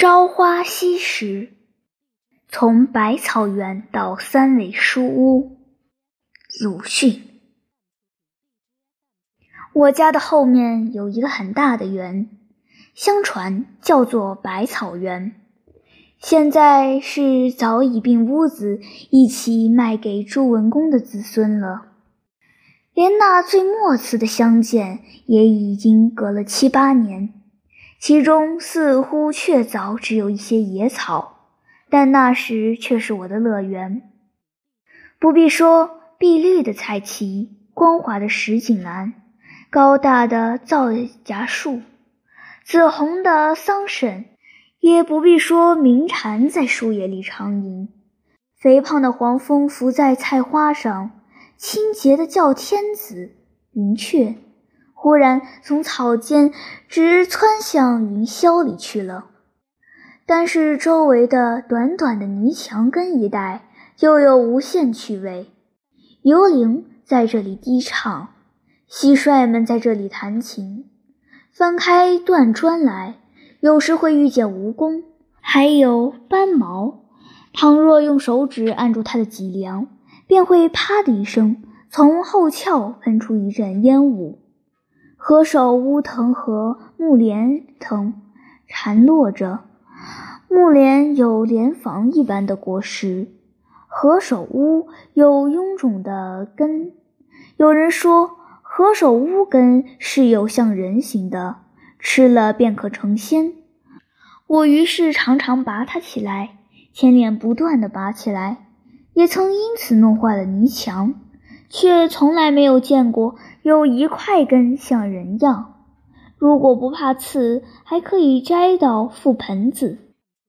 朝花夕拾，从百草园到三味书屋。鲁迅。我家的后面有一个很大的园，相传叫做百草园。现在是早已并屋子一起卖给朱文公的子孙了，连那最末次的相见也已经隔了七八年。其中似乎确凿只有一些野草，但那时却是我的乐园。不必说碧绿的菜畦、光滑的石井栏、高大的皂荚树、紫红的桑葚，也不必说鸣蝉在树叶里长吟，肥胖的黄蜂伏在菜花上，清洁的叫天子、云雀。忽然从草间直窜向云霄里去了，但是周围的短短的泥墙根一带又有无限趣味。幽灵在这里低唱，蟋蟀们在这里弹琴。翻开断砖来，有时会遇见蜈蚣，还有斑毛。倘若用手指按住它的脊梁，便会啪的一声，从后窍喷出一阵烟雾。何首乌藤和木莲藤缠络着，木莲有莲房一般的果实，何首乌有臃肿的根。有人说，何首乌根是有像人形的，吃了便可成仙。我于是常常拔它起来，牵连不断地拔起来，也曾因此弄坏了泥墙。却从来没有见过有一块根像人样。如果不怕刺，还可以摘到覆盆子，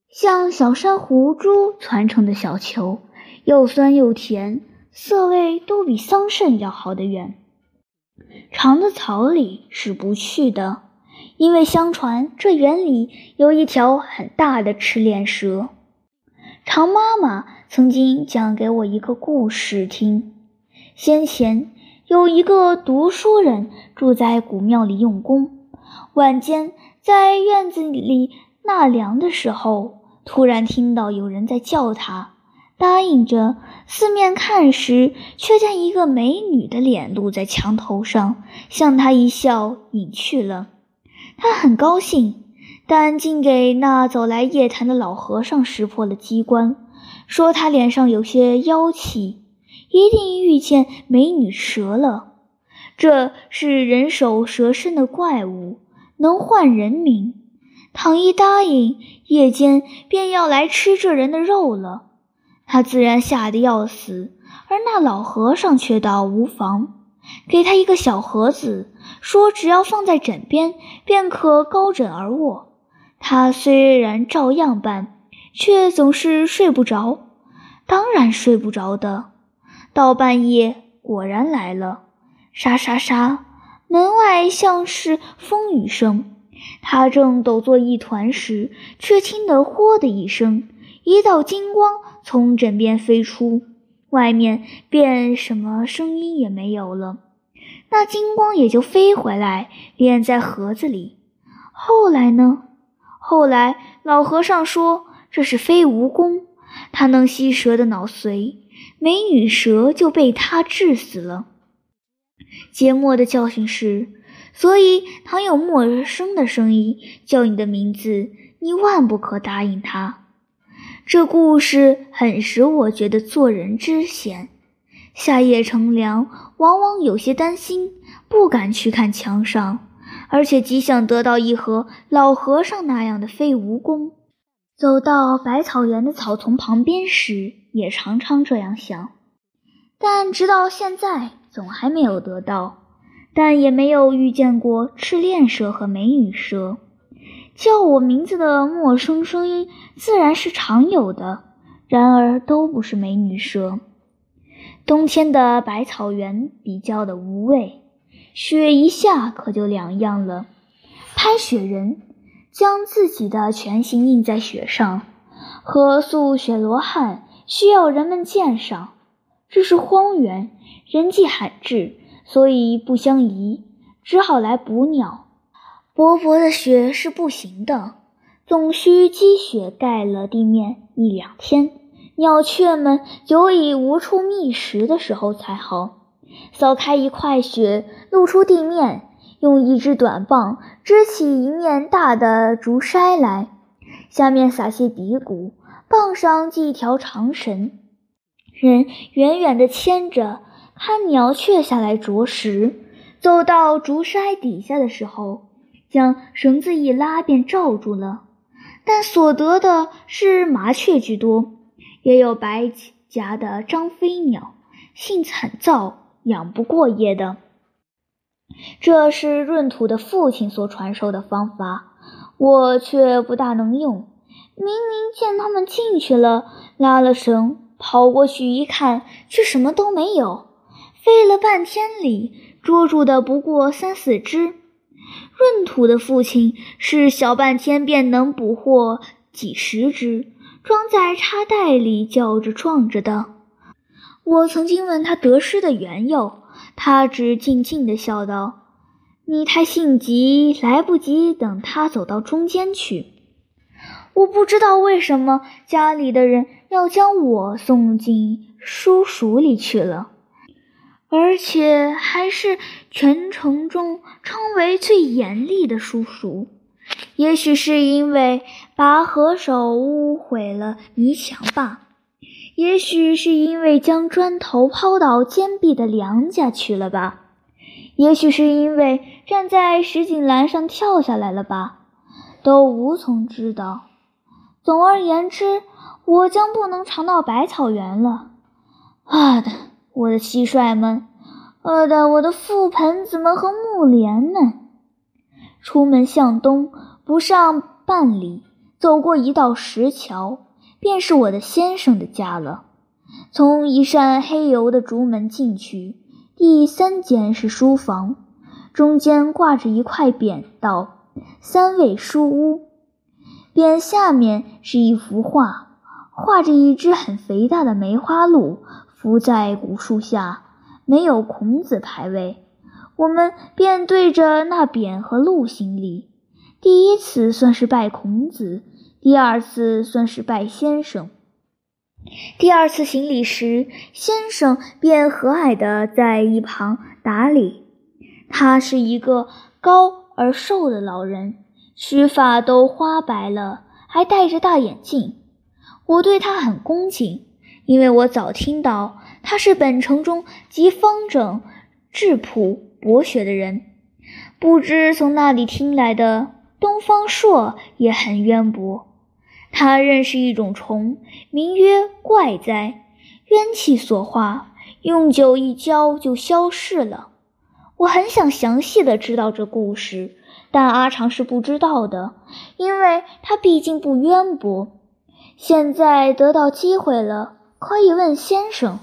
像小珊瑚珠攒成的小球，又酸又甜，色味都比桑葚要好得远。长的草里是不去的，因为相传这园里有一条很大的赤练蛇。长妈妈曾经讲给我一个故事听。先前有一个读书人住在古庙里用功，晚间在院子里纳凉的时候，突然听到有人在叫他，答应着。四面看时，却见一个美女的脸露在墙头上，向他一笑，隐去了。他很高兴，但竟给那走来夜谈的老和尚识破了机关，说他脸上有些妖气。一定遇见美女蛇了，这是人首蛇身的怪物，能唤人名。倘一答应，夜间便要来吃这人的肉了。他自然吓得要死，而那老和尚却道无妨，给他一个小盒子，说只要放在枕边，便可高枕而卧。他虽然照样办，却总是睡不着，当然睡不着的。到半夜，果然来了，沙沙沙，门外像是风雨声。他正抖作一团时，却听得“豁”的一声，一道金光从枕边飞出，外面便什么声音也没有了。那金光也就飞回来，敛在盒子里。后来呢？后来老和尚说这是飞蜈蚣，它能吸蛇的脑髓。美女蛇就被他治死了。杰莫的教训是：所以，倘有陌生的声音叫你的名字，你万不可答应他。这故事很使我觉得做人之险。夏夜乘凉，往往有些担心，不敢去看墙上，而且极想得到一盒老和尚那样的飞蜈蚣。走到百草园的草丛旁边时，也常常这样想，但直到现在总还没有得到，但也没有遇见过赤练蛇和美女蛇。叫我名字的陌生声音自然是常有的，然而都不是美女蛇。冬天的百草园比较的无味，雪一下可就两样了。拍雪人。将自己的全形印在雪上，和塑雪罗汉需要人们鉴赏。这是荒原，人迹罕至，所以不相宜，只好来捕鸟。薄薄的雪是不行的，总需积雪盖了地面一两天，鸟雀们久已无处觅食的时候才好。扫开一块雪，露出地面，用一支短棒支起一面大的竹筛来，下面撒些底骨，棒上系一条长绳，人远远地牵着，看鸟雀下来啄食。走到竹筛底下的时候，将绳子一拉，便罩住了。但所得的是麻雀居多，也有白颊的张飞鸟，性子很躁，养不过夜的。这是闰土的父亲所传授的方法，我却不大能用。明明见他们进去了，拉了绳，跑过去一看，却什么都没有。费了半天里。捉住的不过三四只，闰土的父亲是小半天便能捕获几十只，装在插袋里叫着撞着的。我曾经问他得失的缘由，他只静静地笑道：“你太性急，来不及等他走到中间去。”我不知道为什么家里的人要将我送进书塾里去了。而且还是全城中称为最严厉的叔叔。也许是因为拔河手污毁了泥墙吧，也许是因为将砖头抛到坚壁的梁家去了吧，也许是因为站在石井栏上跳下来了吧，都无从知道。总而言之，我将不能尝到百草园了。啊的！我的蟋蟀们，我的我的覆盆子们和木莲们，出门向东不上半里，走过一道石桥，便是我的先生的家了。从一扇黑油的竹门进去，第三间是书房，中间挂着一块匾，道“三味书屋”。匾下面是一幅画，画着一只很肥大的梅花鹿。伏在古树下，没有孔子牌位，我们便对着那匾和鹿行礼。第一次算是拜孔子，第二次算是拜先生。第二次行礼时，先生便和蔼地在一旁打理。他是一个高而瘦的老人，须发都花白了，还戴着大眼镜。我对他很恭敬。因为我早听到他是本城中极方正、质朴、博学的人，不知从哪里听来的东方朔也很渊博。他认识一种虫，名曰怪哉，冤气所化，用酒一浇就消逝了。我很想详细的知道这故事，但阿长是不知道的，因为他毕竟不渊博。现在得到机会了。可以问先生，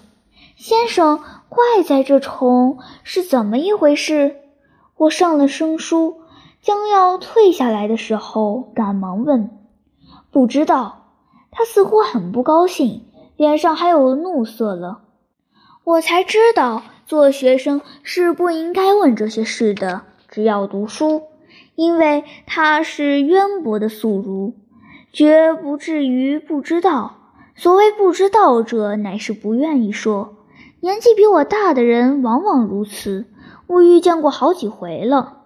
先生，怪在这虫是怎么一回事？我上了生疏，将要退下来的时候，赶忙问，不知道。他似乎很不高兴，脸上还有怒色了。我才知道，做学生是不应该问这些事的，只要读书，因为他是渊博的宿儒，绝不至于不知道。所谓不知道者，乃是不愿意说。年纪比我大的人往往如此，我遇见过好几回了。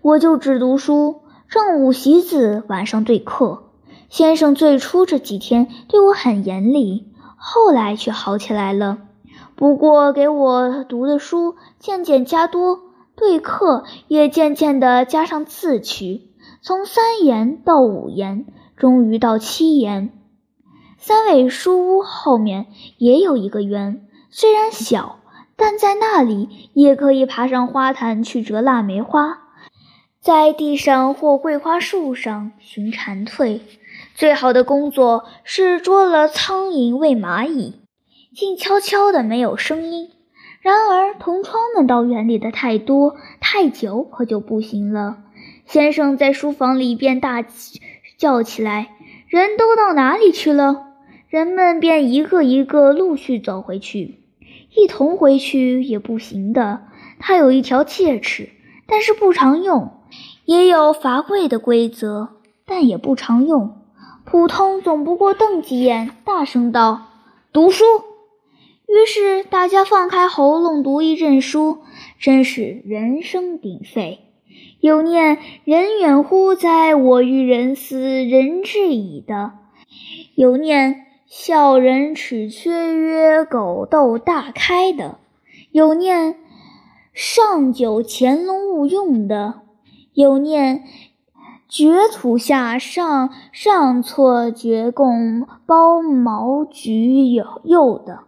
我就只读书，正午习字，晚上对课。先生最初这几天对我很严厉，后来却好起来了。不过给我读的书渐渐加多，对客也渐渐地加上字去，从三言到五言，终于到七言。三味书屋后面也有一个园，虽然小，但在那里也可以爬上花坛去折腊梅花，在地上或桂花树上寻蝉蜕。最好的工作是捉了苍蝇喂蚂蚁，静悄悄的，没有声音。然而同窗们到园里的太多太久，可就不行了。先生在书房里便大叫起来：“人都到哪里去了？”人们便一个一个陆续走回去，一同回去也不行的。他有一条戒尺，但是不常用，也有罚跪的规则，但也不常用。普通总不过瞪几眼，大声道：“读书！”于是大家放开喉咙读一阵书，真是人声鼎沸。有念“人远乎哉，我欲人斯，人至矣”的；有念“笑人齿缺曰，狗窦大开”的；有念“上九潜龙勿用”的；有念“掘土下上上错掘贡包毛举右”的。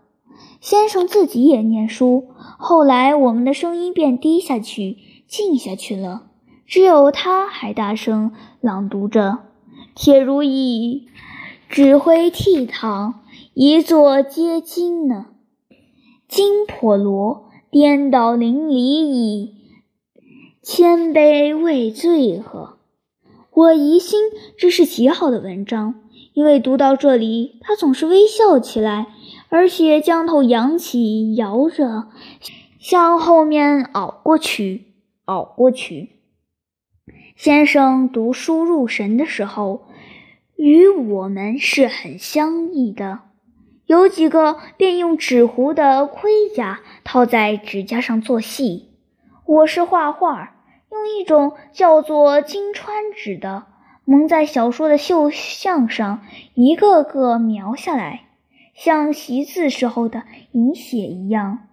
先生自己也念书，后来我们的声音便低下去，静下去了。只有他还大声朗读着：“铁如意，指挥倜傥，一座皆金呢。金婆罗，颠倒淋漓矣。千杯未醉呵。”我疑心这是极好的文章，因为读到这里，他总是微笑起来，而且将头扬起，摇着，向后面拗过去，拗过去。先生读书入神的时候，与我们是很相异的。有几个便用纸糊的盔甲套在指甲上做戏。我是画画，用一种叫做金川纸的，蒙在小说的绣像上，一个个描下来，像习字时候的引写一样。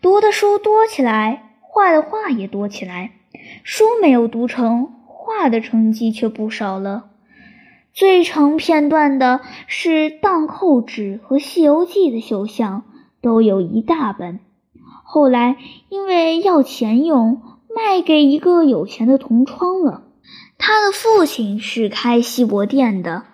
读的书多起来，画的画也多起来。书没有读成。画的成绩却不少了。最成片段的是荡寇纸和《西游记》的绣像，都有一大本。后来因为要钱用，卖给一个有钱的同窗了。他的父亲是开锡箔店的，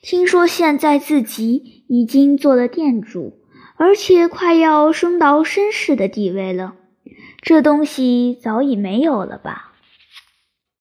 听说现在自己已经做了店主，而且快要升到绅士的地位了。这东西早已没有了吧？